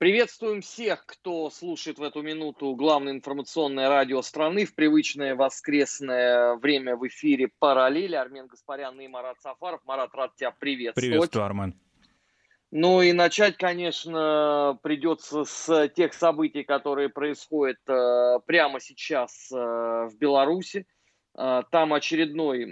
Приветствуем всех, кто слушает в эту минуту главное информационное радио страны в привычное воскресное время в эфире «Параллели». Армен Гаспарян и Марат Сафаров. Марат, рад тебя приветствовать. Приветствую, Армен. Ну и начать, конечно, придется с тех событий, которые происходят э, прямо сейчас э, в Беларуси. Э, там очередной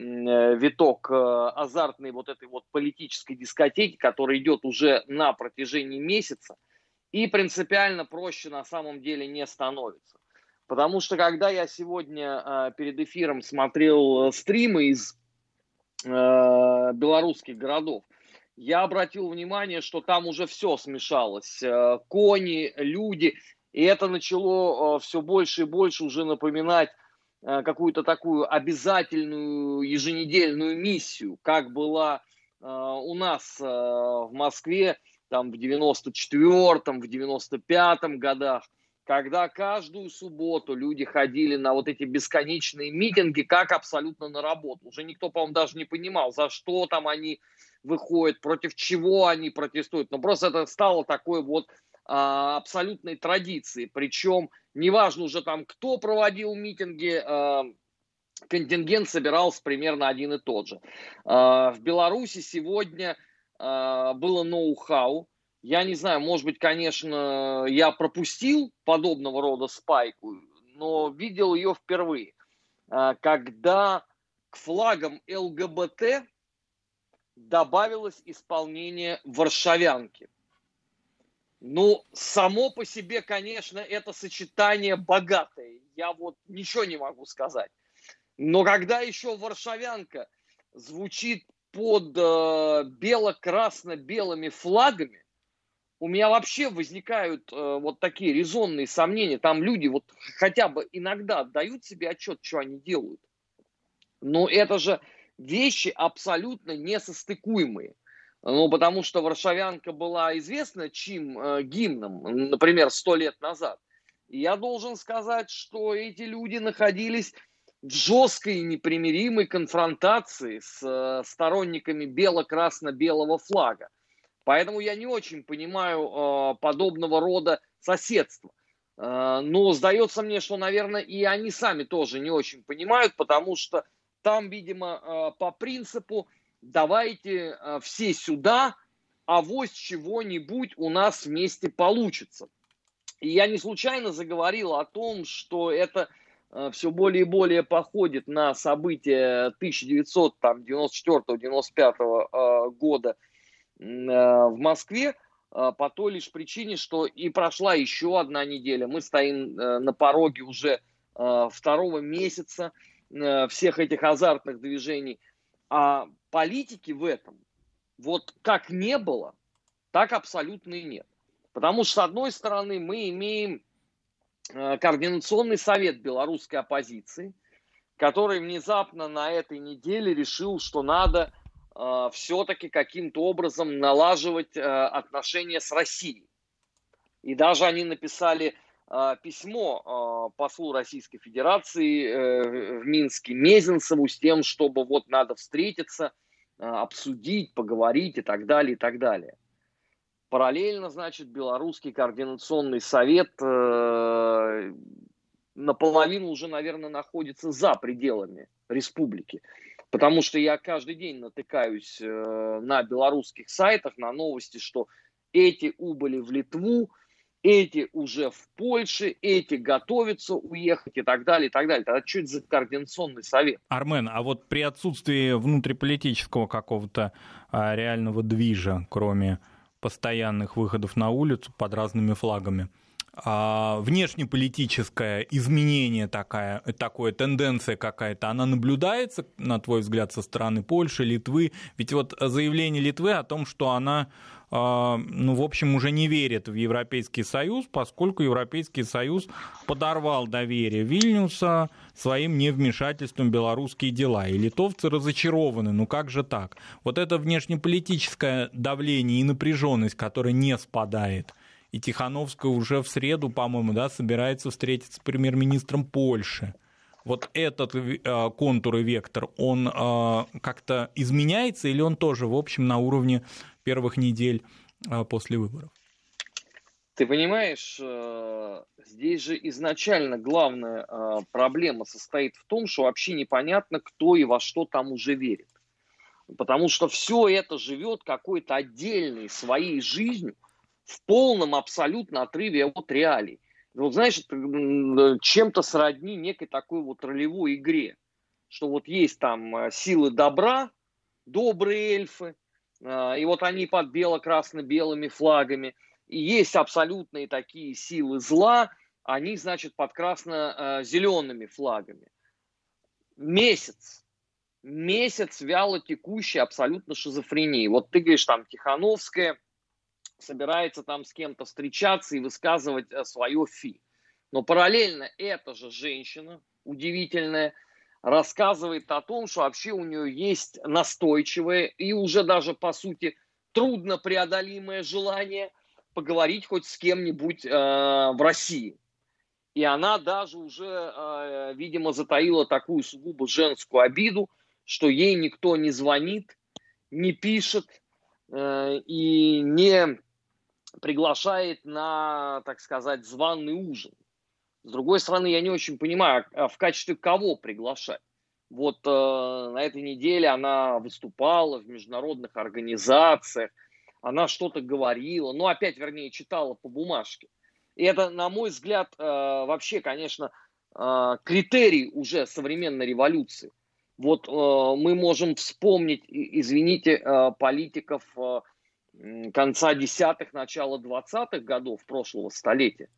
виток азартной вот этой вот политической дискотеки, которая идет уже на протяжении месяца – и принципиально проще на самом деле не становится. Потому что когда я сегодня э, перед эфиром смотрел э, стримы из э, белорусских городов, я обратил внимание, что там уже все смешалось. Э, кони, люди. И это начало э, все больше и больше уже напоминать э, какую-то такую обязательную еженедельную миссию, как была э, у нас э, в Москве там в 94-м, в 95-м годах, когда каждую субботу люди ходили на вот эти бесконечные митинги, как абсолютно на работу. Уже никто, по-моему, даже не понимал, за что там они выходят, против чего они протестуют. Но просто это стало такой вот а, абсолютной традицией. Причем неважно уже там, кто проводил митинги, а, контингент собирался примерно один и тот же. А, в Беларуси сегодня было ноу-хау. Я не знаю, может быть, конечно, я пропустил подобного рода спайку, но видел ее впервые. А, когда к флагам ЛГБТ добавилось исполнение варшавянки. Ну, само по себе, конечно, это сочетание богатое. Я вот ничего не могу сказать. Но когда еще варшавянка звучит под э, бело-красно-белыми флагами, у меня вообще возникают э, вот такие резонные сомнения. Там люди вот хотя бы иногда дают себе отчет, что они делают. Но это же вещи абсолютно несостыкуемые. Ну, потому что Варшавянка была известна чьим э, гимном, например, сто лет назад. Я должен сказать, что эти люди находились в жесткой непримиримой конфронтации с э, сторонниками бело-красно-белого флага. Поэтому я не очень понимаю э, подобного рода соседства. Э, но сдается мне, что, наверное, и они сами тоже не очень понимают, потому что там, видимо, по принципу давайте все сюда, а вось чего-нибудь у нас вместе получится. И я не случайно заговорил о том, что это все более и более походит на события 1994-95 э, года э, в Москве по той лишь причине, что и прошла еще одна неделя. Мы стоим на пороге уже второго месяца всех этих азартных движений. А политики в этом вот как не было, так абсолютно и нет. Потому что, с одной стороны, мы имеем Э, координационный совет белорусской оппозиции, который внезапно на этой неделе решил, что надо э, все-таки каким-то образом налаживать э, отношения с Россией. И даже они написали э, письмо э, послу Российской Федерации э, в Минске Мезенцеву с тем, чтобы вот надо встретиться, э, обсудить, поговорить и так далее, и так далее. Параллельно, значит, Белорусский координационный совет э, наполовину уже, наверное, находится за пределами республики. Потому что я каждый день натыкаюсь э, на белорусских сайтах, на новости, что эти убыли в Литву, эти уже в Польше, эти готовятся уехать и так далее, и так далее. Тогда что это за координационный совет? Армен, а вот при отсутствии внутриполитического какого-то а, реального движа, кроме постоянных выходов на улицу под разными флагами. А внешнеполитическое изменение такая, такое, тенденция какая-то, она наблюдается, на твой взгляд, со стороны Польши, Литвы? Ведь вот заявление Литвы о том, что она ну, в общем, уже не верит в Европейский Союз, поскольку Европейский Союз подорвал доверие Вильнюса своим невмешательством в белорусские дела. И литовцы разочарованы. Ну как же так? Вот это внешнеполитическое давление и напряженность, которая не спадает – и Тихановская уже в среду, по-моему, да, собирается встретиться с премьер-министром Польши. Вот этот э, контур и вектор, он э, как-то изменяется или он тоже, в общем, на уровне первых недель э, после выборов? Ты понимаешь, э, здесь же изначально главная э, проблема состоит в том, что вообще непонятно, кто и во что там уже верит. Потому что все это живет какой-то отдельной своей жизнью в полном абсолютно отрыве от реалий. Вот знаешь, чем-то сродни некой такой вот ролевой игре, что вот есть там э, силы добра, добрые эльфы, и вот они под бело-красно-белыми флагами – и есть абсолютные такие силы зла, они, значит, под красно-зелеными флагами. Месяц. Месяц вяло текущей абсолютно шизофрении. Вот ты говоришь, там, Тихановская собирается там с кем-то встречаться и высказывать э, свое фи. Но параллельно эта же женщина, удивительная, рассказывает о том, что вообще у нее есть настойчивое и уже даже, по сути, трудно преодолимое желание поговорить хоть с кем-нибудь э, в России. И она даже уже, э, видимо, затаила такую сугубо женскую обиду, что ей никто не звонит, не пишет э, и не приглашает на, так сказать, званый ужин. С другой стороны, я не очень понимаю, а в качестве кого приглашать. Вот э, на этой неделе она выступала в международных организациях, она что-то говорила, ну, опять, вернее, читала по бумажке. И это, на мой взгляд, э, вообще, конечно, э, критерий уже современной революции. Вот э, мы можем вспомнить, извините, политиков конца десятых, начала двадцатых годов прошлого столетия.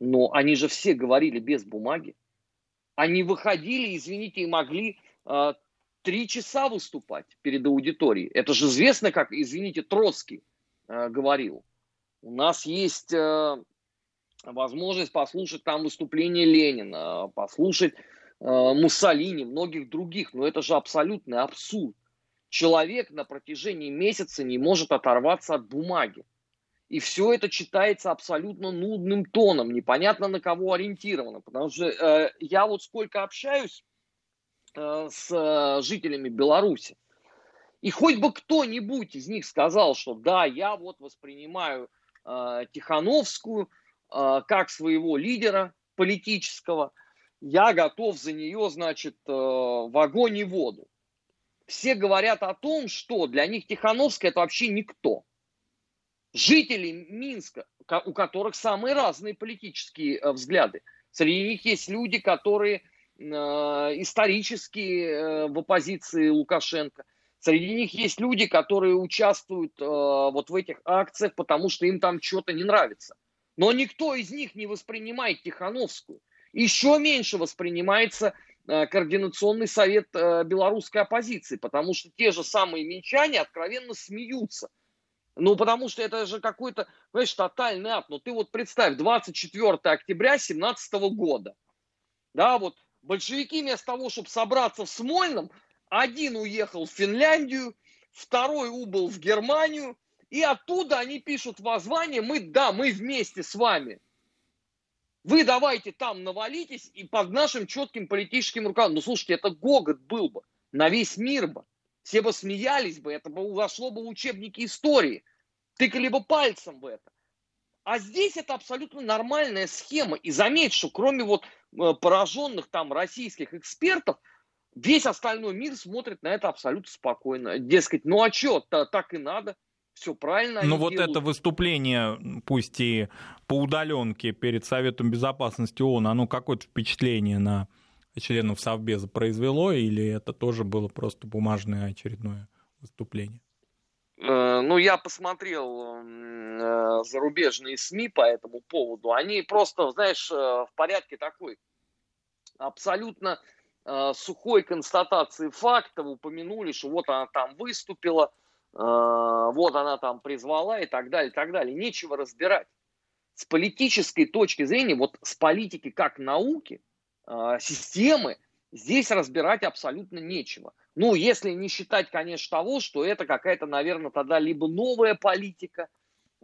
Но они же все говорили без бумаги. Они выходили, извините, и могли три часа выступать перед аудиторией. Это же известно, как, извините, Троцкий э, говорил. У нас есть э, возможность послушать там выступление Ленина, послушать э, Муссолини, многих других. Но это же абсолютный абсурд. Человек на протяжении месяца не может оторваться от бумаги. И все это читается абсолютно нудным тоном, непонятно на кого ориентировано. Потому что э, я вот сколько общаюсь Э, с э, жителями Беларуси. И хоть бы кто-нибудь из них сказал, что да, я вот воспринимаю э, Тихановскую э, как своего лидера политического, я готов за нее, значит, э, в огонь и воду. Все говорят о том, что для них Тихановская это вообще никто. Жители Минска, у которых самые разные политические э, взгляды. Среди них есть люди, которые Э, исторически э, в оппозиции Лукашенко. Среди них есть люди, которые участвуют вот в этих акциях, потому что им там что-то не нравится. Но никто из них не воспринимает Тихановскую. Еще меньше воспринимается Координационный совет белорусской оппозиции, потому что те же самые минчане откровенно смеются. Ну, потому что это же какой-то, понимаешь, тотальный ад. Ну, ты вот представь, 24 октября 2017 года. Да, вот Большевики вместо того, чтобы собраться в Смольном, один уехал в Финляндию, второй убыл в Германию, и оттуда они пишут воззвание, мы, да, мы вместе с вами. Вы давайте там навалитесь и под нашим четким политическим рукам. Ну, слушайте, это гогот был бы на весь мир бы. Все бы смеялись бы, это бы вошло бы в учебники истории. Тыкали бы пальцем в это. А здесь это абсолютно нормальная схема. И заметь, что кроме вот э, пораженных там российских экспертов, весь остальной мир смотрит на это абсолютно спокойно. Дескать, ну а что, так и надо. Все правильно. Ну вот делают. это выступление, пусть и по удаленке перед Советом Безопасности ООН, оно какое-то впечатление на членов Совбеза произвело, или это тоже было просто бумажное очередное выступление? Э, ну, я посмотрел э, зарубежные СМИ по этому поводу. Они просто, знаешь, э, в порядке такой абсолютно сухой констатации фактов упомянули, что вот она там выступила, вот она там призвала и так далее, и так далее. Нечего разбирать. С политической точки зрения, вот с политики как науки, системы, здесь разбирать абсолютно нечего. Ну, если не считать, конечно, того, что это какая-то, наверное, тогда либо новая политика,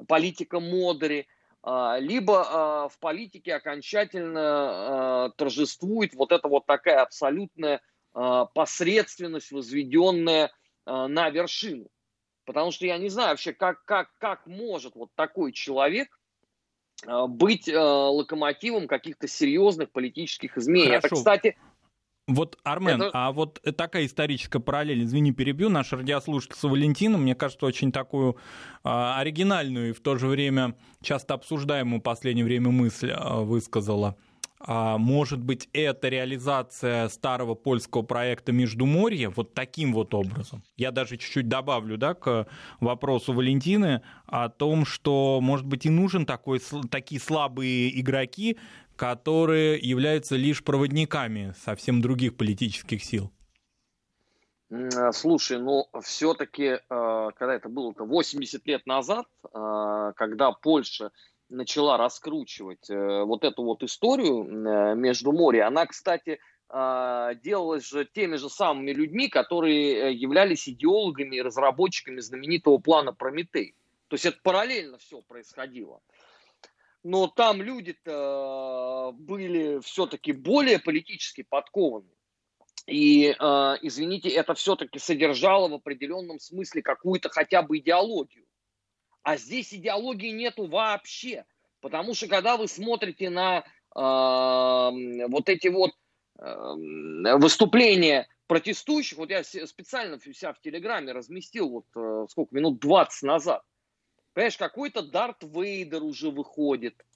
политика Модери, а, либо а, в политике окончательно а, торжествует вот эта вот такая абсолютная посредственность, возведенная на вершину. Потому что я не знаю вообще, как, как, как может вот такой человек быть локомотивом каких-то серьезных политических изменений. Хорошо. Это, кстати, вот, Армен, это... а вот такая историческая параллель, извини, перебью, наш радиослушательница Валентина, мне кажется, очень такую а, оригинальную и в то же время часто обсуждаемую в последнее время мысль а, высказала. А может быть, это реализация старого польского проекта Междуморье вот таким вот образом? Я даже чуть-чуть добавлю да, к вопросу Валентины о том, что, может быть, и нужен такой, такие слабые игроки, которые являются лишь проводниками совсем других политических сил? А, слушай, ну все-таки, а, когда это было-то 80 лет назад, когда Польша начала раскручивать э, вот эту вот историю э, между море, она, кстати, делалась же теми же самыми людьми, которые э, являлись идеологами и разработчиками знаменитого плана Прометей. То есть это параллельно все происходило но там люди-то были все-таки более политически подкованы. И, извините, это все-таки содержало в определенном смысле какую-то хотя бы идеологию. А здесь идеологии нету вообще. Потому что когда вы смотрите на э, вот эти вот э, выступления протестующих, вот я специально себя в Телеграме разместил вот э, сколько, минут 20 назад, Понимаешь, какой-то Дарт Вейдер уже выходит.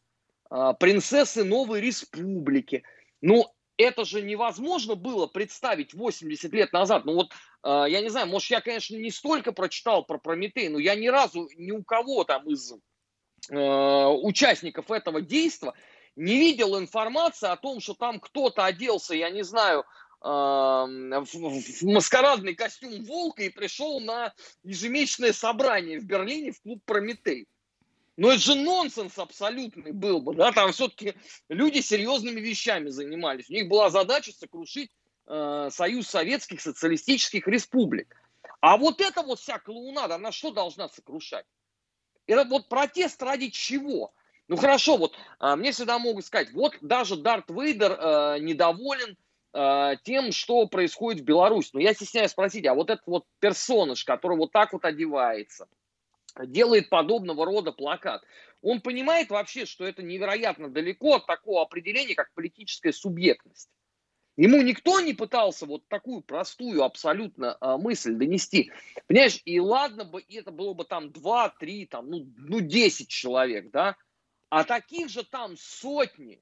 А, принцессы Новой Республики. Ну, это же невозможно было представить 80 лет назад. Ну вот, а, я не знаю, может, я, конечно, не столько прочитал про Прометей, но я ни разу ни у кого там из а, участников этого действа не видел информации о том, что там кто-то оделся, я не знаю, в, в маскарадный костюм волка и пришел на ежемесячное собрание в Берлине в клуб Прометей. Но это же нонсенс абсолютный был бы, да, там все-таки люди серьезными вещами занимались. У них была задача сокрушить э, Союз Советских Социалистических Республик. А вот эта вот вся клоунада, она что должна сокрушать? Это вот протест ради чего? Ну хорошо, вот э, мне всегда могут сказать, вот даже Дарт Вейдер э, недоволен Э, тем, что происходит в Беларуси. Но я стесняюсь спросить, а вот этот вот персонаж, который вот так вот одевается, делает подобного рода плакат, он понимает вообще, что это невероятно далеко от такого определения, как политическая субъектность. Ему никто не пытался вот такую простую абсолютно а, мысль донести. Понимаешь, и ладно бы это было бы там 2, 3, там, ну, ну 10 человек, да, а таких же там сотни,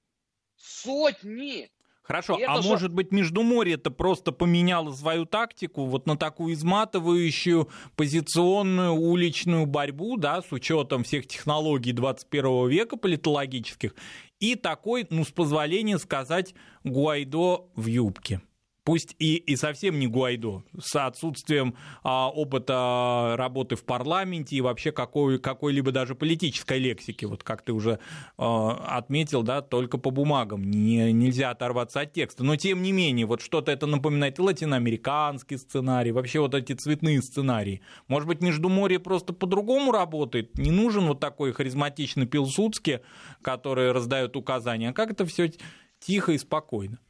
сотни. Хорошо, а же... может быть Междуморье это просто поменяло свою тактику вот на такую изматывающую позиционную уличную борьбу, да, с учетом всех технологий 21 века политологических, и такой, ну, с позволения сказать, Гуайдо в юбке пусть и, и совсем не Гуайдо, с отсутствием а, опыта работы в парламенте и вообще какой, какой-либо даже политической лексики, вот как ты уже а, отметил, да, только по бумагам, не, нельзя оторваться от текста. Но тем не менее, вот что-то это напоминает латиноамериканский сценарий, вообще вот эти цветные сценарии. Может быть, Междуморье просто по-другому работает? Не нужен вот такой харизматичный Пилсудский, который раздает указания, а как это все тихо и спокойно?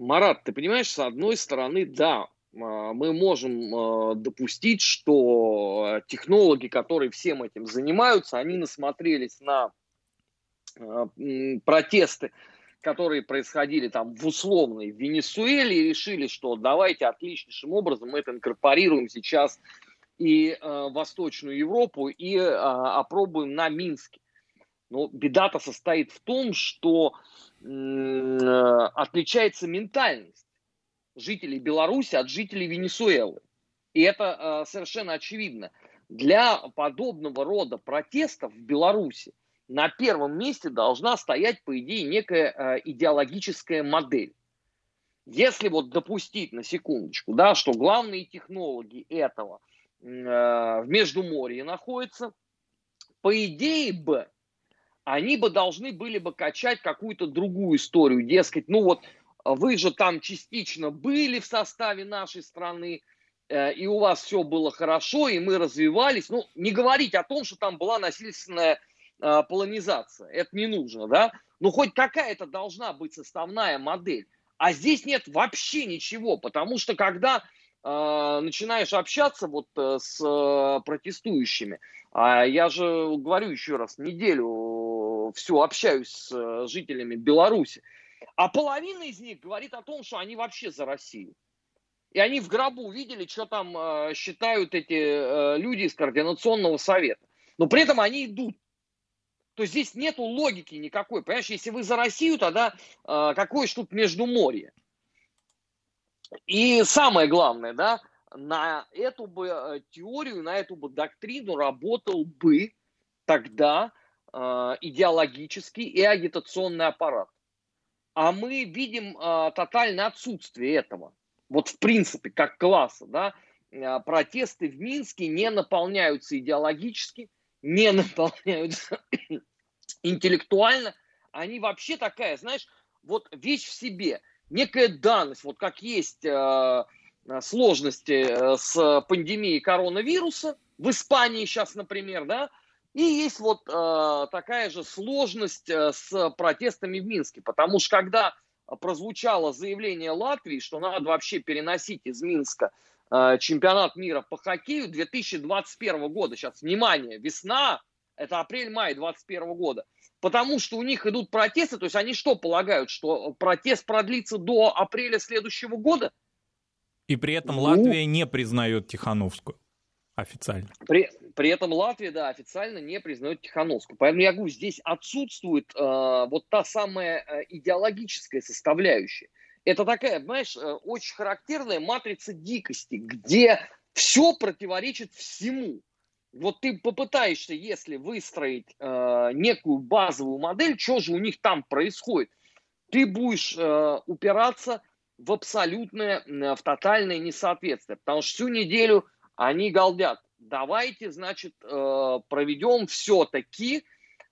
Марат, ты понимаешь, с одной стороны, да, а, мы можем а, допустить, что технологи, которые всем этим занимаются, они насмотрелись на а, протесты, которые происходили там в условной Венесуэле и решили, что давайте отличнейшим образом мы это инкорпорируем сейчас и э, Восточную Европу и э, опробуем на Минске. Но беда-то состоит в том, что Э, отличается ментальность жителей Беларуси от жителей Венесуэлы. И это э, совершенно очевидно. Для подобного рода протестов в Беларуси на первом месте должна стоять, по идее, некая э, идеологическая модель. Если вот допустить на секундочку, да, что главные технологии этого в Междуморье находятся, по идее бы они бы должны были бы качать какую-то другую историю, дескать, ну вот вы же там частично были в составе нашей страны, э, и у вас все было хорошо, и мы развивались. Ну, не говорить о том, что там была насильственная э, полонизация, это не нужно, да? Но хоть какая-то должна быть составная модель. А здесь нет вообще ничего, потому что когда э, начинаешь общаться вот с протестующими, а я же говорю еще раз, неделю все общаюсь с жителями Беларуси, а половина из них говорит о том, что они вообще за Россию. И они в гробу увидели, что там э, считают эти э, люди из Координационного совета. Но при этом они идут. То есть здесь нету логики никакой. Понимаешь, если вы за Россию, тогда э, какое ж тут между море? И самое главное, да, на эту бы э, теорию, на эту бы доктрину работал бы тогда э, идеологический и агитационный аппарат. А мы видим э, тотальное отсутствие этого. Вот в принципе, как класса, да, а, протесты в Минске не наполняются идеологически, не наполняются интеллектуально, они вообще такая, знаешь, вот вещь в себе, некая данность, вот как есть э, сложности э, с пандемией коронавируса в Испании сейчас, например, да, и есть вот э, такая же сложность э, с протестами в Минске, потому что когда прозвучало заявление Латвии, что надо вообще переносить из Минска э, чемпионат мира по хоккею 2021 года. Сейчас, внимание, весна, это апрель-май 2021 года. Потому что у них идут протесты, то есть они что полагают, что протест продлится до апреля следующего года? И при этом ну, Латвия не признает Тихановскую официально. При, при этом Латвия, да, официально не признает Тихановскую. Поэтому я говорю, здесь отсутствует э, вот та самая э, идеологическая составляющая. Это такая, понимаешь, э, очень характерная матрица дикости, где все противоречит всему. Вот ты попытаешься, если выстроить э, некую базовую модель, что же у них там происходит, ты будешь э, упираться в абсолютное, в тотальное несоответствие. Потому что всю неделю они галдят. Давайте, значит, э, проведем все-таки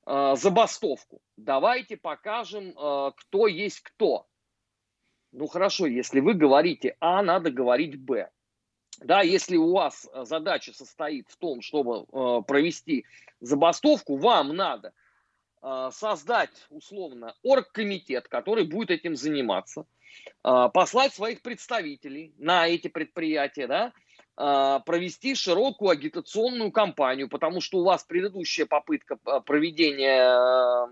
э, забастовку. Давайте покажем, э, кто есть кто. Ну хорошо, если вы говорите А, надо говорить Б. Да, если у вас задача состоит в том, чтобы провести забастовку, вам надо создать условно оргкомитет, который будет этим заниматься, послать своих представителей на эти предприятия, да, провести широкую агитационную кампанию, потому что у вас предыдущая попытка а, проведения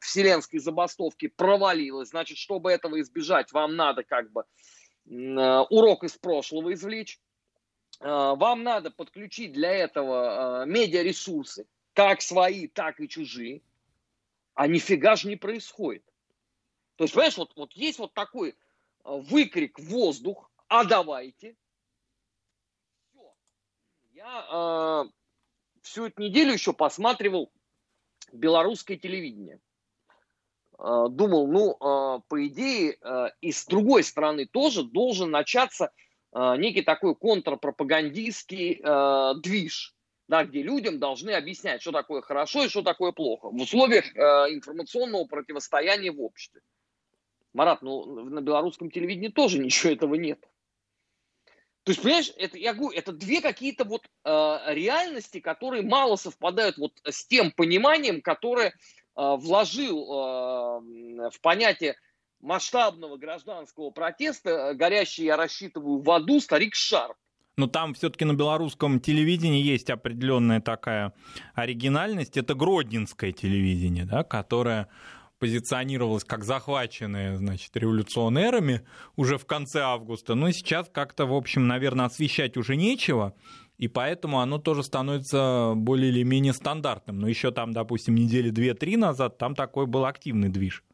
вселенской забастовки провалилась. Значит, чтобы этого избежать, вам надо как бы а, урок из прошлого извлечь. Вам надо подключить для этого медиаресурсы, как свои, так и чужие. А нифига же не происходит. То есть, понимаешь, вот, вот есть вот такой выкрик в воздух, а давайте – я э, всю эту неделю еще посматривал белорусское телевидение. Э, думал, ну, э, по идее, э, и с другой стороны тоже должен начаться э, некий такой контрпропагандистский э, движ, да, где людям должны объяснять, что такое хорошо и что такое плохо в условиях э, информационного противостояния в обществе. Марат, ну на белорусском телевидении тоже ничего этого нет. То есть, понимаешь, это, я говорю, это две какие-то вот э, реальности, которые мало совпадают вот с тем пониманием, которое э, вложил э, в понятие масштабного гражданского протеста, горящий, я рассчитываю, в аду старик Шарп. Но там все-таки на белорусском телевидении есть определенная такая оригинальность. Это гродненское телевидение, да, которое позиционировалась как захваченная, значит, революционерами уже в конце августа, но сейчас как-то, в общем, наверное, освещать уже нечего, и поэтому оно тоже становится более или менее стандартным. Но еще там, допустим, недели две-три назад там такой был активный движ.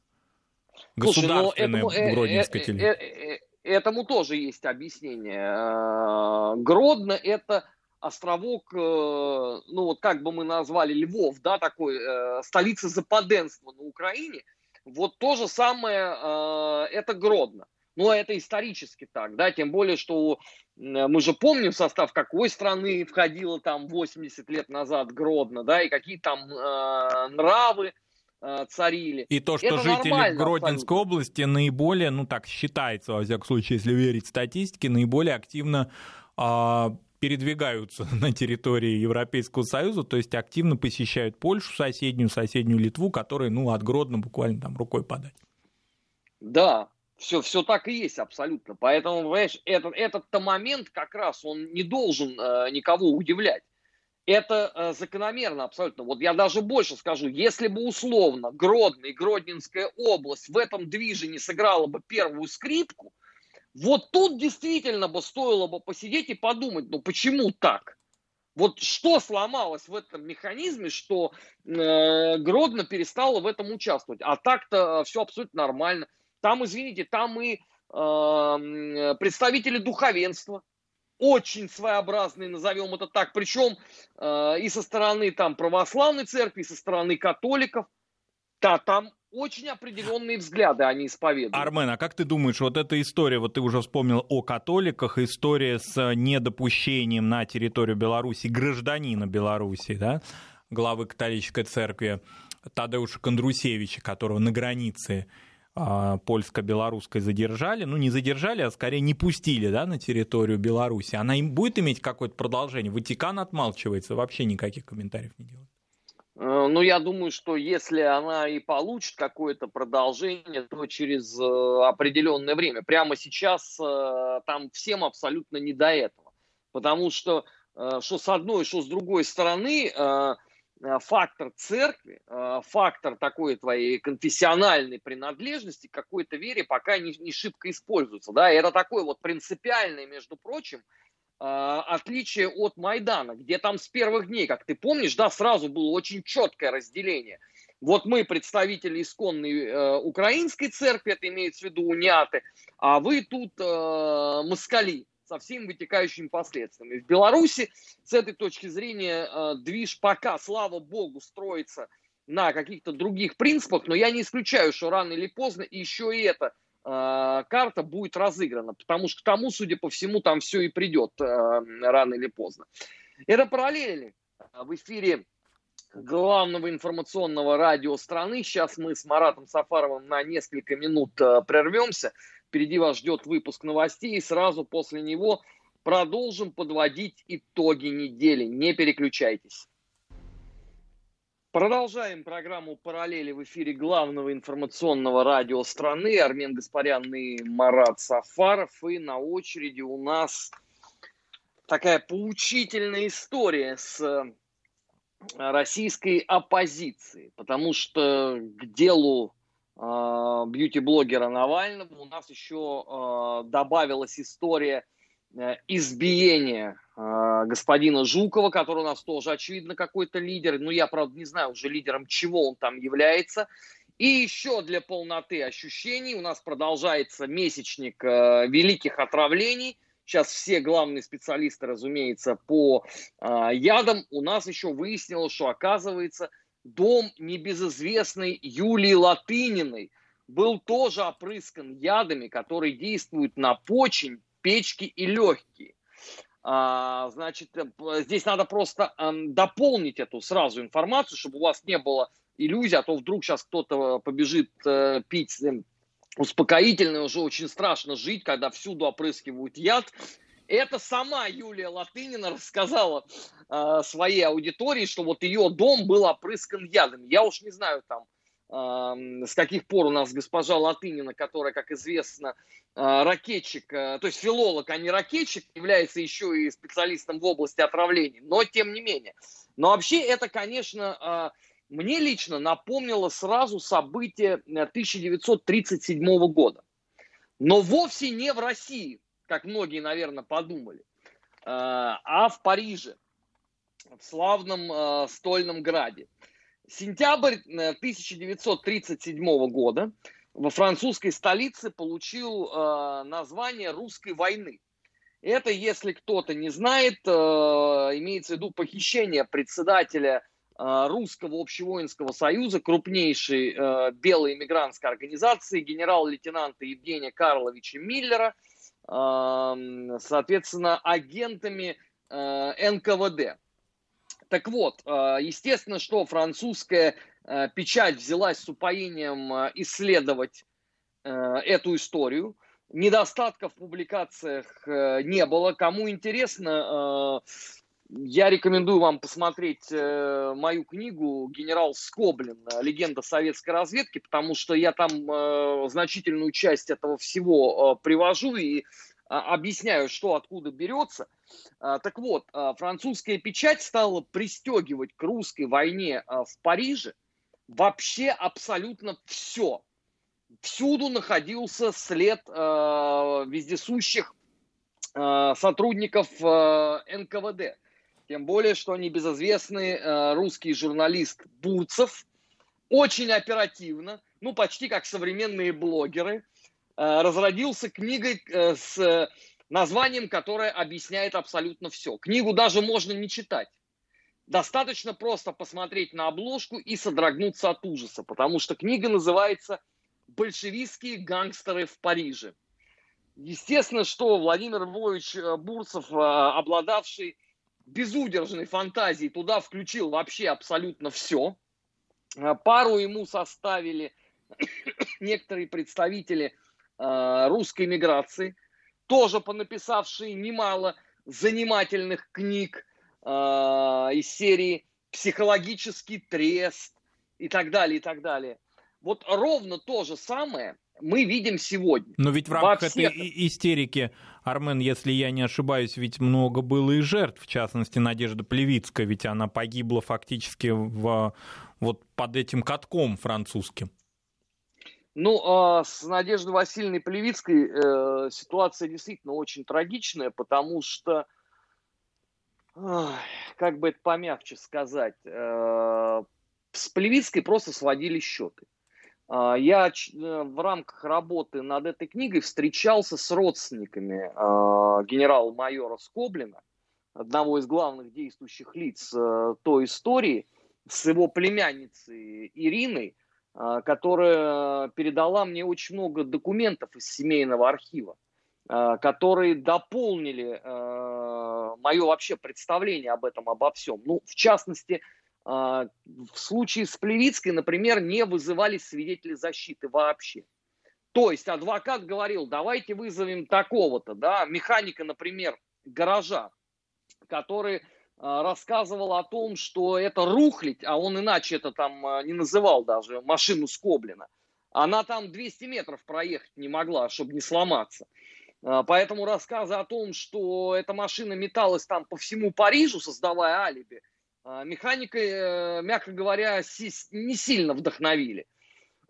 Ну, Государственное Слушай, этому, э, телевидение. Э, э, этому тоже есть объяснение. Гродно – это островок, ну вот как бы мы назвали Львов, да, такой, столица западенства на Украине, вот то же самое, это Гродно. Но это исторически так, да, тем более, что мы же помним состав какой страны входило там 80 лет назад Гродно, да, и какие там э, нравы э, царили. И то, что это жители Гродненской абсолютно. области наиболее, ну так считается, во всяком случае, если верить статистике, наиболее активно э, передвигаются на территории Европейского Союза, то есть активно посещают Польшу соседнюю, соседнюю Литву, которые, ну, от Гродно буквально там рукой подать. Да, все, все так и есть абсолютно. Поэтому, понимаешь, этот, этот-то момент как раз, он не должен э, никого удивлять. Это э, закономерно абсолютно. Вот я даже больше скажу, если бы условно Гродно и Гродненская область в этом движении сыграла бы первую скрипку, вот тут действительно бы стоило бы посидеть и подумать, ну почему так? Вот что сломалось в этом механизме, что э, Гродно перестало в этом участвовать. А так-то э, все абсолютно нормально. Там, извините, там и э, представители духовенства, очень своеобразные, назовем это так, причем э, и со стороны там православной церкви, и со стороны католиков. Да, там очень определенные взгляды они исповедуют. Армен, а как ты думаешь, вот эта история, вот ты уже вспомнил о католиках, история с недопущением на территорию Беларуси гражданина Беларуси, да, главы католической церкви Тадеуша Кондрусевича, которого на границе а, польско-белорусской задержали, ну не задержали, а скорее не пустили да, на территорию Беларуси, она им будет иметь какое-то продолжение? Ватикан отмалчивается, вообще никаких комментариев не делает. Э, ну, я думаю, что если она и получит какое-то продолжение, то через э, определенное время. Прямо сейчас э, там всем абсолютно не до этого. Потому что что с одной, что с другой стороны, фактор церкви, фактор такой твоей конфессиональной принадлежности к какой-то вере пока не, не шибко используется. Да? Это такой вот принципиальный, между прочим, отличие от Майдана, где там с первых дней, как ты помнишь, да, сразу было очень четкое разделение. Вот мы представители исконной э, украинской церкви, это имеется в виду униаты, а вы тут э, москали со всеми вытекающими последствиями. В Беларуси с этой точки зрения э, движ пока, слава богу, строится на каких-то других принципах, но я не исключаю, что рано или поздно еще и это карта будет разыграна, потому что к тому, судя по всему, там все и придет э, рано или поздно. Это параллели в эфире главного информационного радио страны. Сейчас мы с Маратом Сафаровым на несколько минут э, прервемся. Впереди вас ждет выпуск новостей, и сразу после него продолжим подводить итоги недели. Не переключайтесь. Продолжаем программу «Параллели» в эфире главного информационного радио страны. Армен Гаспарян и Марат Сафаров. И на очереди у нас такая поучительная история с э, российской оппозицией. Потому что к делу э, бьюти-блогера Навального у нас еще э, добавилась история избиение э, господина Жукова, который у нас тоже, очевидно, какой-то лидер. Ну, я, правда, не знаю уже лидером чего он там является. И еще для полноты ощущений у нас продолжается месячник э, великих отравлений. Сейчас все главные специалисты, разумеется, по э, ядам. У нас еще выяснилось, что, оказывается, дом небезызвестной Юлии Латыниной был тоже опрыскан ядами, которые действуют на почень, печки и легкие. А, значит, э, здесь надо просто а, дополнить эту сразу информацию, чтобы у вас не было иллюзий, а то вдруг сейчас кто-то побежит а, пить успокоительное, уже очень страшно жить, когда всюду опрыскивают яд. Это сама Юлия Латынина рассказала э, своей аудитории, что вот ее дом был опрыскан ядом. Я уж не знаю там, с каких пор у нас госпожа Латынина, которая, как известно, а, ракетчик, а, то есть филолог, а не ракетчик, является еще и специалистом в области отравлений, но тем не менее. Но вообще это, конечно, а, мне лично напомнило сразу события 1937 года. Но вовсе не в России, как многие, наверное, подумали, а в Париже, в славном Стольном Граде. Сентябрь 1937 э, года во французской столице получил э, название русской войны. Это, если кто-то не знает, э, имеется в виду похищение председателя э, Русского общевоинского союза, крупнейшей э, белой иммигрантской организации, генерал-лейтенанта Евгения Карловича Миллера, э, соответственно, агентами э, НКВД. Так вот, э, естественно, что французская э, печать взялась с упоением э, исследовать эту историю. Недостатков в публикациях не было. Кому интересно, я рекомендую вам посмотреть мою книгу «Генерал Скоблин. Легенда советской разведки», потому что я там значительную часть этого всего привожу и объясняю, что откуда берется. Так вот, французская печать стала пристегивать к русской войне в Париже вообще абсолютно все. Всюду находился след вездесущих сотрудников НКВД. Тем более, что небезызвестный русский журналист Бурцев очень оперативно, ну почти как современные блогеры, разродился книгой э, с названием, которое объясняет абсолютно все. Книгу даже можно не читать. Достаточно просто посмотреть на обложку и содрогнуться от ужаса, потому что книга называется «Большевистские гангстеры в Париже». Естественно, что Владимир Львович э, Бурцев, обладавший безудержной фантазией, туда включил вообще абсолютно все. Пару ему составили некоторые представители Э, русской миграции, тоже понаписавшие немало занимательных книг э, из серии «Психологический трест» и так далее, и так далее. Вот ровно то же самое мы видим сегодня. Но ведь в рамках всех... этой истерики, Армен, если я не ошибаюсь, ведь много было и жертв, в частности, Надежда Плевицкая, ведь она погибла фактически в, вот под этим катком французским. Ну, а с Надеждой Васильевной Плевицкой э, ситуация действительно очень трагичная, потому что, как бы это помягче сказать, э, с Плевицкой просто сводили счеты. Э, я э, в рамках работы над этой книгой встречался с родственниками э, генерала-майора Скоблина, одного из главных действующих лиц той истории, с его племянницей Ириной, а, которая передала мне очень много документов из семейного архива, а, которые дополнили а, мое вообще представление об этом, обо всем. Ну, в частности, в случае с Плевицкой, например, не вызывались свидетели защиты вообще. То есть адвокат говорил, давайте вызовем такого-то, да, механика, например, гаража, который а, рассказывал о том, что это рухлить, а он иначе это там а, не называл даже, машину Скоблина. Она там 200 метров проехать не могла, чтобы не сломаться. А, поэтому рассказы о том, что эта машина металась там по всему Парижу, создавая алиби, механика, э, мягко говоря, не сильно вдохновили.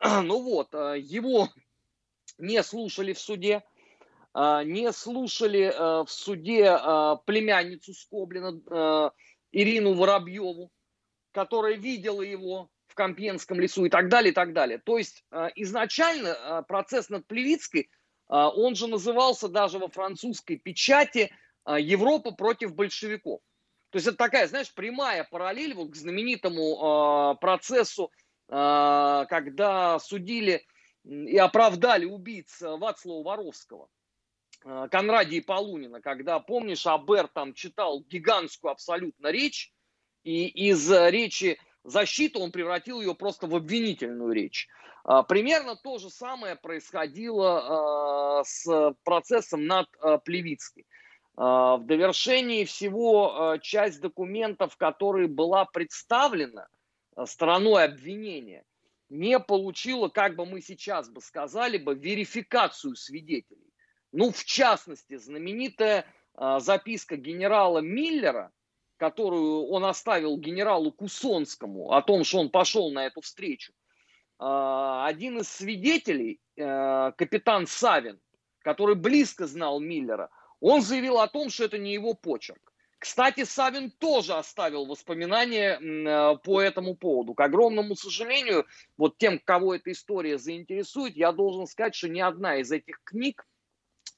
Ну вот, его не слушали в суде, а, не слушали э, в суде э, племянницу Скоблина Ирину Воробьеву, которая видела его в Компьенском лесу и так далее, и так далее. То есть изначально процесс над Плевицкой, он же назывался даже во французской печати «Европа против большевиков». То есть это такая, знаешь, прямая параллель вот к знаменитому процессу, когда судили и оправдали убийц Вацлава Воровского. Э, Конрадия Полунина, когда, помнишь, Абер там читал гигантскую абсолютно речь, и из речи защиты он превратил ее просто в обвинительную речь. Э, примерно то же самое происходило э, с процессом над Плевицкой. В довершении всего часть документов, которая была представлена стороной обвинения, не получила, как бы мы сейчас бы сказали, бы верификацию свидетелей. Ну, в частности, знаменитая э, записка генерала Миллера, которую он оставил генералу Кусонскому о том, что он пошел на эту встречу. Э, один из свидетелей, э, капитан Савин, который близко знал Миллера, он заявил о том, что это не его почерк. Кстати, Савин тоже оставил воспоминания по этому поводу. К огромному сожалению, вот тем, кого эта история заинтересует, я должен сказать, что ни одна из этих книг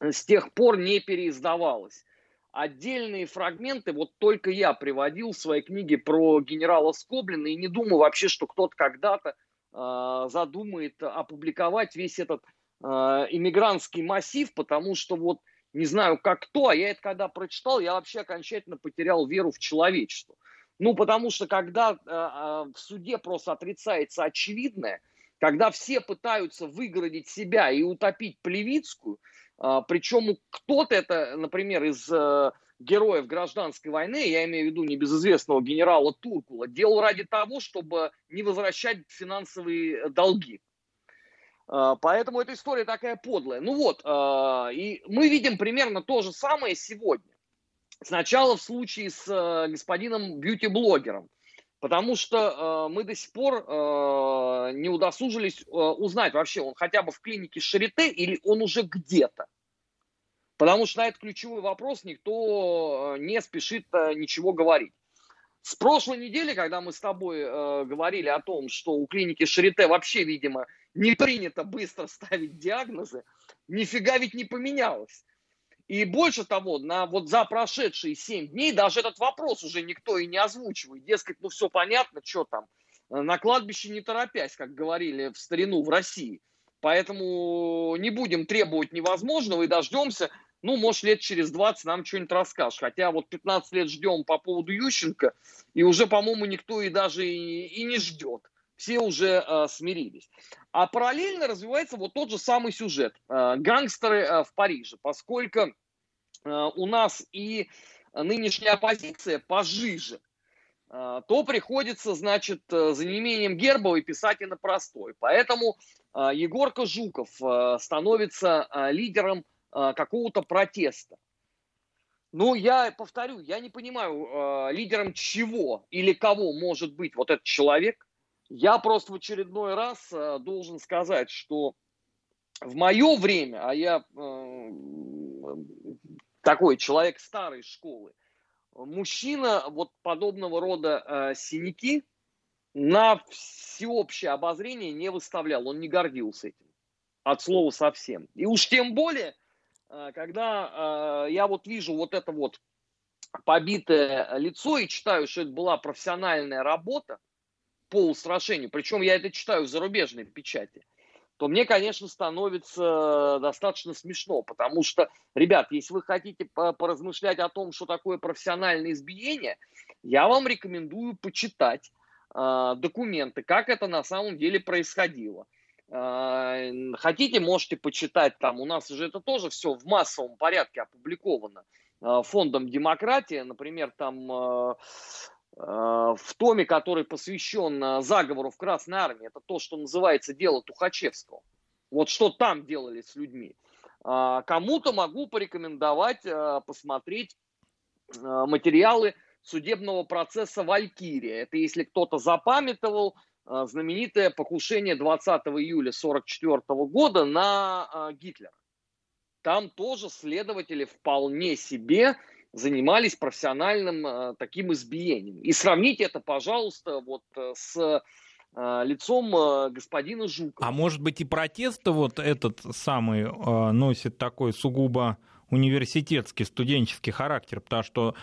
с тех пор не переиздавалось. Отдельные фрагменты вот только я приводил в своей книге про генерала Скоблина и не думаю вообще, что кто-то когда-то э, задумает опубликовать весь этот э, иммигрантский массив, потому что вот не знаю как кто, а я это когда прочитал, я вообще окончательно потерял веру в человечество. Ну, потому что когда э, в суде просто отрицается очевидное, когда все пытаются выгородить себя и утопить Плевицкую, а, Причем кто-то это, например, из э, героев гражданской войны, я имею в виду небезызвестного генерала Туркула, делал ради того, чтобы не возвращать финансовые долги. Поэтому эта история такая подлая. Ну вот, и мы видим примерно то же самое сегодня. Сначала в случае с господином бьюти-блогером. Потому что э, мы до сих пор э, не удосужились э, узнать вообще, он хотя бы в клинике Шарите или он уже где-то. Потому что на этот ключевой вопрос никто э, не спешит э, ничего говорить. С прошлой недели, когда мы с тобой э, говорили о том, что у клиники Шарите вообще, видимо, не принято быстро ставить диагнозы, нифига ведь не поменялось. И больше того, на, вот за прошедшие 7 дней даже этот вопрос уже никто и не озвучивает. Дескать, ну все понятно, что там. На кладбище не торопясь, как говорили в старину в России. Поэтому не будем требовать невозможного и дождемся, ну, может, лет через 20 нам что-нибудь расскажешь. Хотя вот 15 лет ждем по поводу Ющенко, и уже, по-моему, никто и даже и, и не ждет все уже э, смирились. А параллельно развивается вот тот же самый сюжет. Э, гангстеры э, в Париже, поскольку э, у нас и нынешняя оппозиция пожиже, э, то приходится, значит, э, за неимением Гербовой писать и на простой. Поэтому э, Егорка Жуков становится лидером какого-то протеста. Ну, я повторю, я не понимаю, лидером чего или кого может быть вот этот человек, я просто в очередной раз э, должен сказать, что в мое время, а я э, такой человек старой школы, мужчина вот подобного рода э, синяки на всеобщее обозрение не выставлял, он не гордился этим, от слова совсем. И уж тем более, э, когда э, я вот вижу вот это вот побитое лицо и читаю, что это была профессиональная работа, по устрашению, причем я это читаю в зарубежной печати, то мне, конечно, становится достаточно смешно, потому что, ребят, если вы хотите поразмышлять о том, что такое профессиональное избиение, я вам рекомендую почитать э, документы, как это на самом деле происходило. Э, хотите, можете почитать там, у нас уже это тоже все в массовом порядке опубликовано э, фондом демократия, например, там в томе, который посвящен э, заговору в Красной Армии, это то, что называется дело Тухачевского. Вот что там делали с людьми. А, кому-то могу порекомендовать э, посмотреть материалы судебного процесса «Валькирия». Это если кто-то запамятовал, знаменитое покушение 20 июля 1944 года на Гитлера. Там тоже следователи вполне себе занимались профессиональным э, таким избиением. И сравните это, пожалуйста, вот э, с э, лицом господина Жукова. А может быть и протест вот этот самый носит такой сугубо университетский, студенческий характер, потому что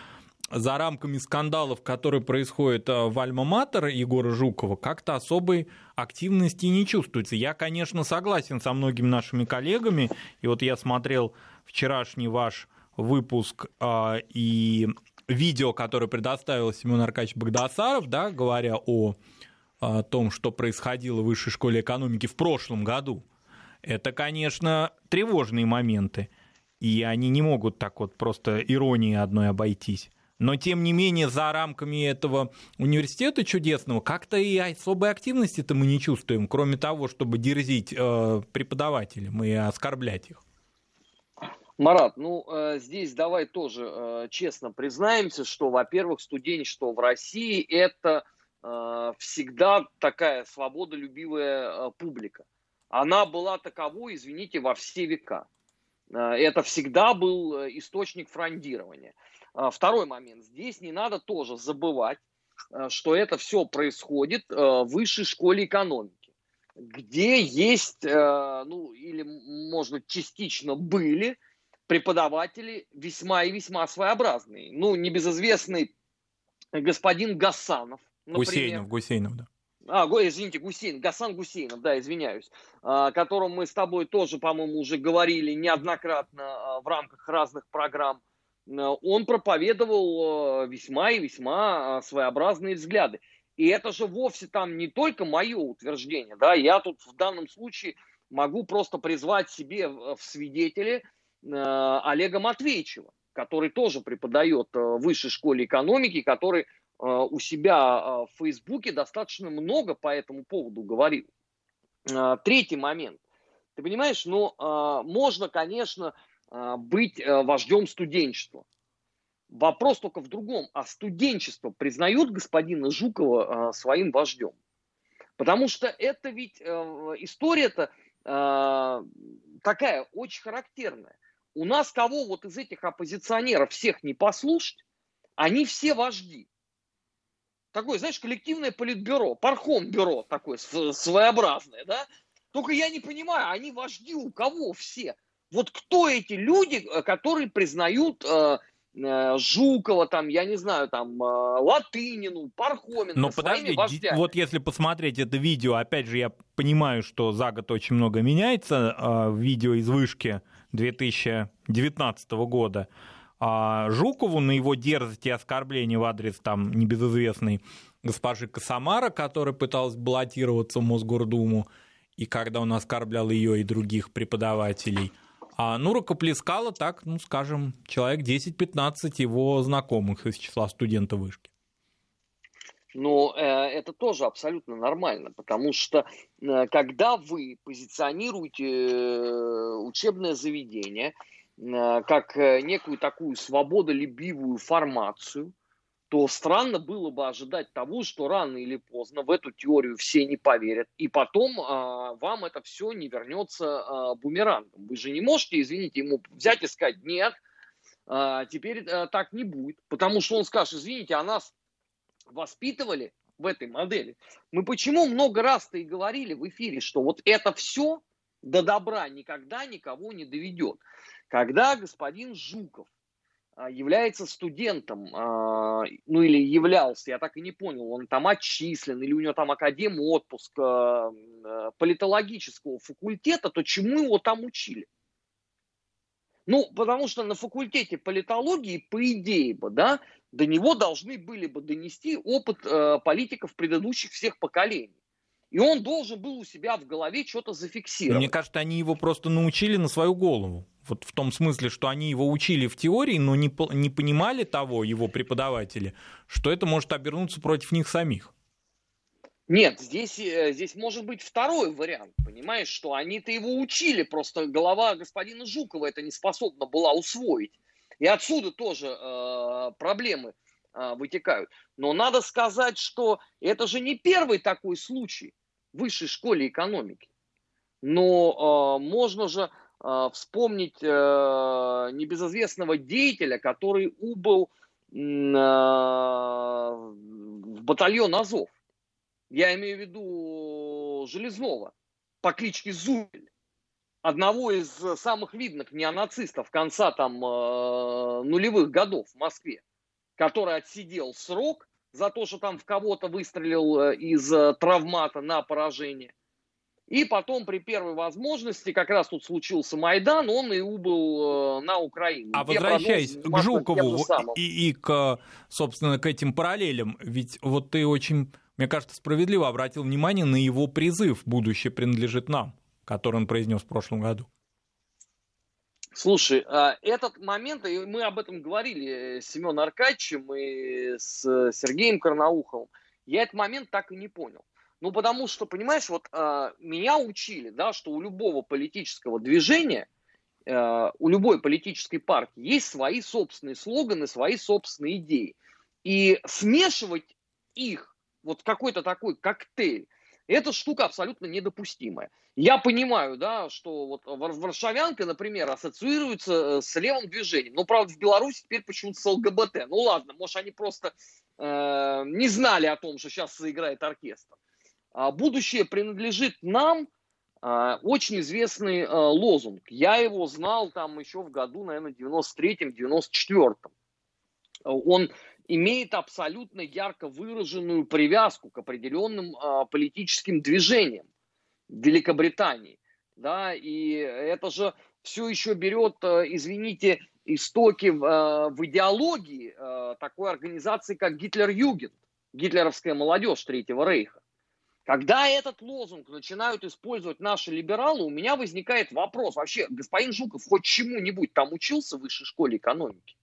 за рамками скандалов, которые происходят в Альма-Матер Егора Жукова, как-то особой активности не чувствуется. Я, конечно, согласен со многими нашими коллегами, и вот я смотрел вчерашний ваш выпуск э, и видео, которое предоставил Семен Аркадьевич Багдасаров, да, говоря о, о том, что происходило в Высшей школе экономики в прошлом году, это, конечно, тревожные моменты. И они не могут так вот просто иронией одной обойтись. Но, тем не менее, за рамками этого университета чудесного как-то и особой активности-то мы не чувствуем, кроме того, чтобы дерзить э, преподавателям и оскорблять их. Марат, ну э, здесь давай тоже э, честно признаемся, что, во-первых, студенчество в России это э, всегда такая свободолюбивая публика. Она была таковой, извините, во все века. Это всегда был источник фрондирования. Второй момент. Здесь не надо тоже забывать, что это все происходит в высшей школе экономики, где есть, ну или, может частично были преподаватели весьма и весьма своеобразные. Ну, небезызвестный господин Гасанов, например. Гусейнов, Гусейнов, да. А, извините, Гусейн, Гасан Гусейнов, да, извиняюсь, о котором мы с тобой тоже, по-моему, уже говорили неоднократно а, в рамках разных программ. Он проповедовал а, весьма и весьма а, своеобразные взгляды. И это же вовсе там не только мое утверждение, да, я тут в данном случае могу просто призвать себе в свидетели Олега Матвеевичева, который тоже преподает э, в высшей школе экономики, который э, у себя в Фейсбуке достаточно много по этому поводу говорил. Третий момент. Ты понимаешь, ну, э, можно, конечно, э, быть э, вождем студенчества. Вопрос только в другом. А студенчество признает господина Жукова э, своим вождем? Потому что это ведь э, история-то э, такая очень характерная. У нас кого вот из этих оппозиционеров всех не послушать, они все вожди. Такое, знаешь, коллективное политбюро, пархом бюро такое своеобразное, да? Только я не понимаю, они вожди у кого все? Вот кто эти люди, э, которые признают э, э, Жукова, там, я не знаю, там, э, Латынину, Пархоменко Но подожди, вождями. вот если посмотреть это видео, опять же, я понимаю, что за год очень много меняется, э, видео из вышки 2019 года, а Жукову на его дерзость и оскорбление в адрес там небезызвестной госпожи Косомара, которая пыталась баллотироваться в Мосгордуму, и когда он оскорблял ее и других преподавателей. А ну, рукоплескала так, ну, скажем, человек 10-15 его знакомых из числа студентов вышки. Ну, э, это тоже абсолютно нормально, потому что э, когда вы позиционируете э, учебное заведение э, как э, некую такую свободолюбивую формацию, то странно было бы ожидать того, что рано или поздно в эту теорию все не поверят, и потом а, вам это все не вернется а, бумерангом. Вы же не можете, извините, ему взять и сказать, нет, а, теперь а, так не будет, потому что он скажет, извините, а нас воспитывали в этой модели. Мы почему много раз-то и говорили в эфире, что вот это все до добра никогда никого не доведет. Когда господин Жуков а, является студентом, а, ну или являлся, я так и не понял, он там отчислен, или у него там академ отпуска политологического факультета, то чему его там учили? Ну, потому что на факультете политологии, по идее бы, да, до него должны были бы донести опыт э, политиков предыдущих всех поколений. И он должен был у себя в голове что-то зафиксировать. Мне кажется, они его просто научили на свою голову. Вот в том смысле, что они его учили в теории, но не, не понимали того, его преподаватели, что это может обернуться против них самих. Нет, здесь, э, здесь может быть второй вариант, понимаешь, что они-то его учили, просто голова господина Жукова это не способна была усвоить. И отсюда тоже э, проблемы э, вытекают. Но надо сказать, что это же не первый такой случай в высшей школе экономики. Но э, можно же э, вспомнить э, небезызвестного деятеля, который убыл э, в батальон Азов. Я имею в виду Железного по кличке Зубель одного из самых видных неонацистов конца там э, нулевых годов в Москве, который отсидел срок за то, что там в кого-то выстрелил э, из э, травмата на поражение. И потом при первой возможности, как раз тут случился Майдан, он и убыл на Украину. А возвращаясь к Жукову и, и к, собственно, к этим параллелям, ведь вот ты очень, мне кажется, справедливо обратил внимание на его призыв «Будущее принадлежит нам» который он произнес в прошлом году? Слушай, а, этот момент, и мы об этом говорили с Семеном Аркадьевичем и с Сергеем Карнауховым, я этот момент так и не понял. Ну, потому что, понимаешь, вот а, меня учили, да, что у любого политического движения, а, у любой политической партии есть свои собственные слоганы, свои собственные идеи. И смешивать их, вот какой-то такой коктейль, эта штука абсолютно недопустимая. Я понимаю, да, что вот Варшавянка, например, ассоциируется э, с левым движением. Но, правда, в Беларуси теперь почему-то с ЛГБТ. Ну ладно, может, они просто э, не знали о том, что сейчас заиграет оркестр. А будущее принадлежит нам. Э, очень известный э, лозунг. Я его знал там еще в году, наверное, 93-94. Он имеет абсолютно ярко выраженную привязку к определенным э, политическим движениям Великобритании. Да, и это же все еще берет, э, извините, истоки в, э, в идеологии э, такой организации, как Гитлер-Югент, гитлеровская молодежь Третьего Рейха. Когда этот лозунг начинают использовать наши либералы, у меня возникает вопрос, вообще, господин Жуков хоть чему-нибудь там учился в высшей школе экономики?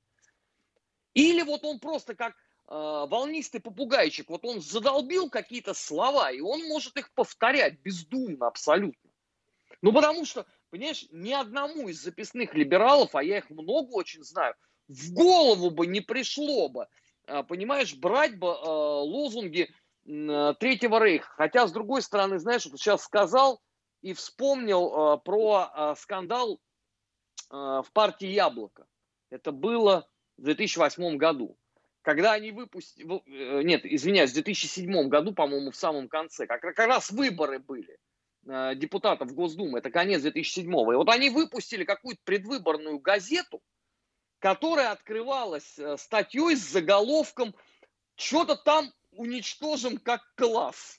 Или вот он просто как э, волнистый попугайчик, вот он задолбил какие-то слова, и он может их повторять бездумно абсолютно. Ну, потому что, понимаешь, ни одному из записных либералов, а я их много очень знаю, в голову бы не пришло бы, а, понимаешь, брать бы э, лозунги э, Третьего Рейха. Хотя, с другой стороны, знаешь, вот сейчас сказал и вспомнил э, про э, скандал э, в партии «Яблоко». Это было в 2008 году. Когда они выпустили... Э, нет, извиняюсь, в 2007 году, по-моему, в самом конце. Как, как раз выборы были э, депутатов Госдумы. Это конец 2007. И вот они выпустили какую-то предвыборную газету, которая открывалась э, статьей с заголовком «Что-то там уничтожим как класс».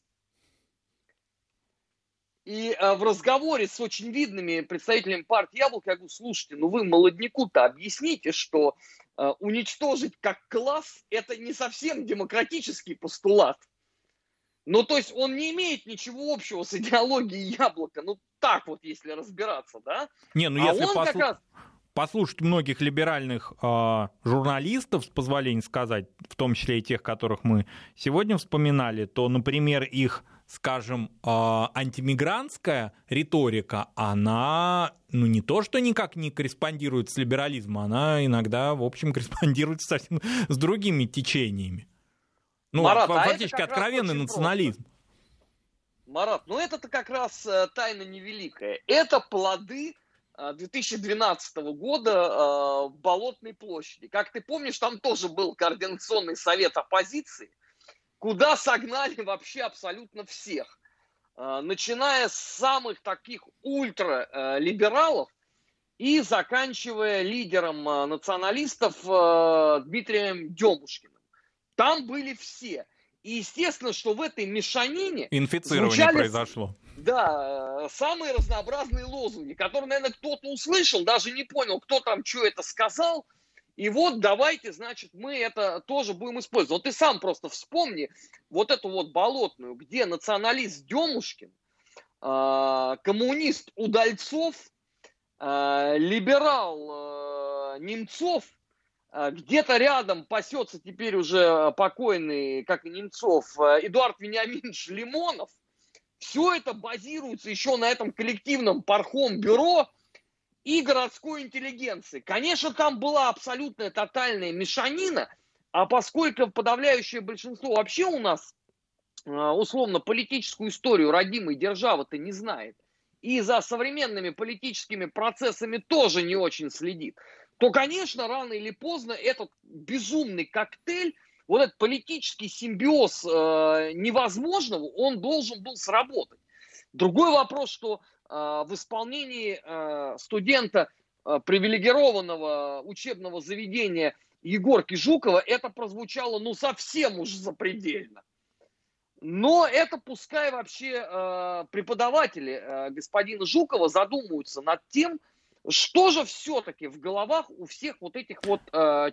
И в разговоре с очень видными представителями партии Яблоко я говорю, слушайте, ну вы молодняку-то объясните, что уничтожить как класс – это не совсем демократический постулат. Ну, то есть он не имеет ничего общего с идеологией Яблока. Ну, так вот, если разбираться, да? Не, ну а если он послу... как раз послушать многих либеральных э, журналистов, с позволения сказать, в том числе и тех, которых мы сегодня вспоминали, то, например, их, скажем, э, антимигрантская риторика, она, ну, не то, что никак не корреспондирует с либерализмом, она иногда, в общем, корреспондирует совсем с другими течениями. Ну, Марат, а фактически а откровенный национализм. Просто. Марат, ну это-то как раз э, тайна невеликая. Это плоды 2012 э, года э, в Болотной площади. Как ты помнишь, там тоже был координационный совет оппозиции, куда согнали вообще абсолютно всех. Э, начиная с самых таких ультралибералов и заканчивая лидером националистов Дмитрием Демушкиным. Там были все. И естественно, что в этой мешанине... Инфицирование звучали... произошло да, самые разнообразные лозунги, которые, наверное, кто-то услышал, даже не понял, кто там что это сказал. И вот давайте, значит, мы это тоже будем использовать. Вот ты сам просто вспомни вот эту вот болотную, где националист Демушкин, а, коммунист Удальцов, а, либерал а, Немцов, где-то рядом пасется теперь уже покойный, как и Немцов, Эдуард Вениаминович Лимонов, все это базируется еще на этом коллективном пархом бюро и городской интеллигенции. Конечно, там была абсолютная тотальная мешанина, а поскольку подавляющее большинство вообще у нас а, условно политическую историю родимой державы-то не знает, и за современными политическими процессами тоже не очень следит, то, конечно, рано или поздно этот безумный коктейль вот этот политический симбиоз э, невозможного, он должен был сработать. Другой вопрос, что в исполнении э, студента э, привилегированного учебного заведения Егорки Жукова это прозвучало ну совсем уж запредельно. Но это пускай вообще преподаватели э, господина Жукова задумаются над тем, что же все-таки в головах у всех вот этих вот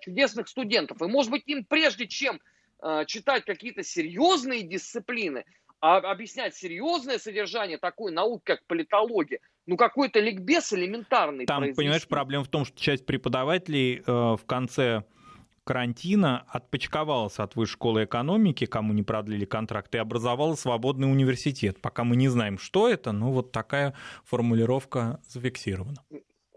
чудесных студентов? И может быть им прежде чем читать какие-то серьезные дисциплины, а объяснять серьезное содержание такой науки, как политология, ну какой-то ликбез элементарный. Там, произвести. понимаешь, проблема в том, что часть преподавателей э, в конце карантина отпочковалась от высшей школы экономики, кому не продлили контракт, и образовала свободный университет. Пока мы не знаем, что это, но вот такая формулировка зафиксирована.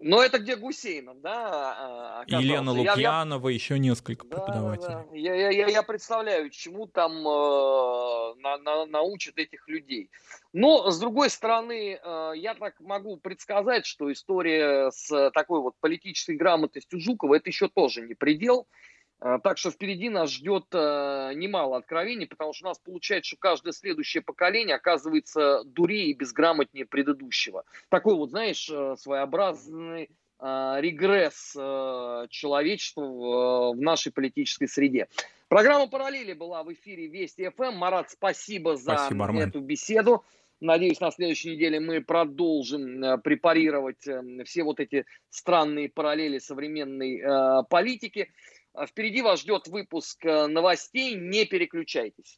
Но это где Гусейнов, да? Оказался. Елена Лукьянова, я, еще несколько да, преподавателей. Да, да. Я, я, я представляю, чему там э, на, на, научат этих людей. Но, с другой стороны, э, я так могу предсказать, что история с такой вот политической грамотностью Жукова, это еще тоже не предел. Э, так что впереди нас ждет э, немало откровений, потому что у нас получается, что каждое следующее поколение оказывается дурее и безграмотнее предыдущего. Такой вот, знаешь, э, своеобразный регресс человечества в нашей политической среде. Программа «Параллели» была в эфире Вести ФМ. Марат, спасибо за спасибо, эту беседу. Надеюсь, на следующей неделе мы продолжим препарировать все вот эти странные параллели современной политики. Впереди вас ждет выпуск э, новостей, не переключайтесь.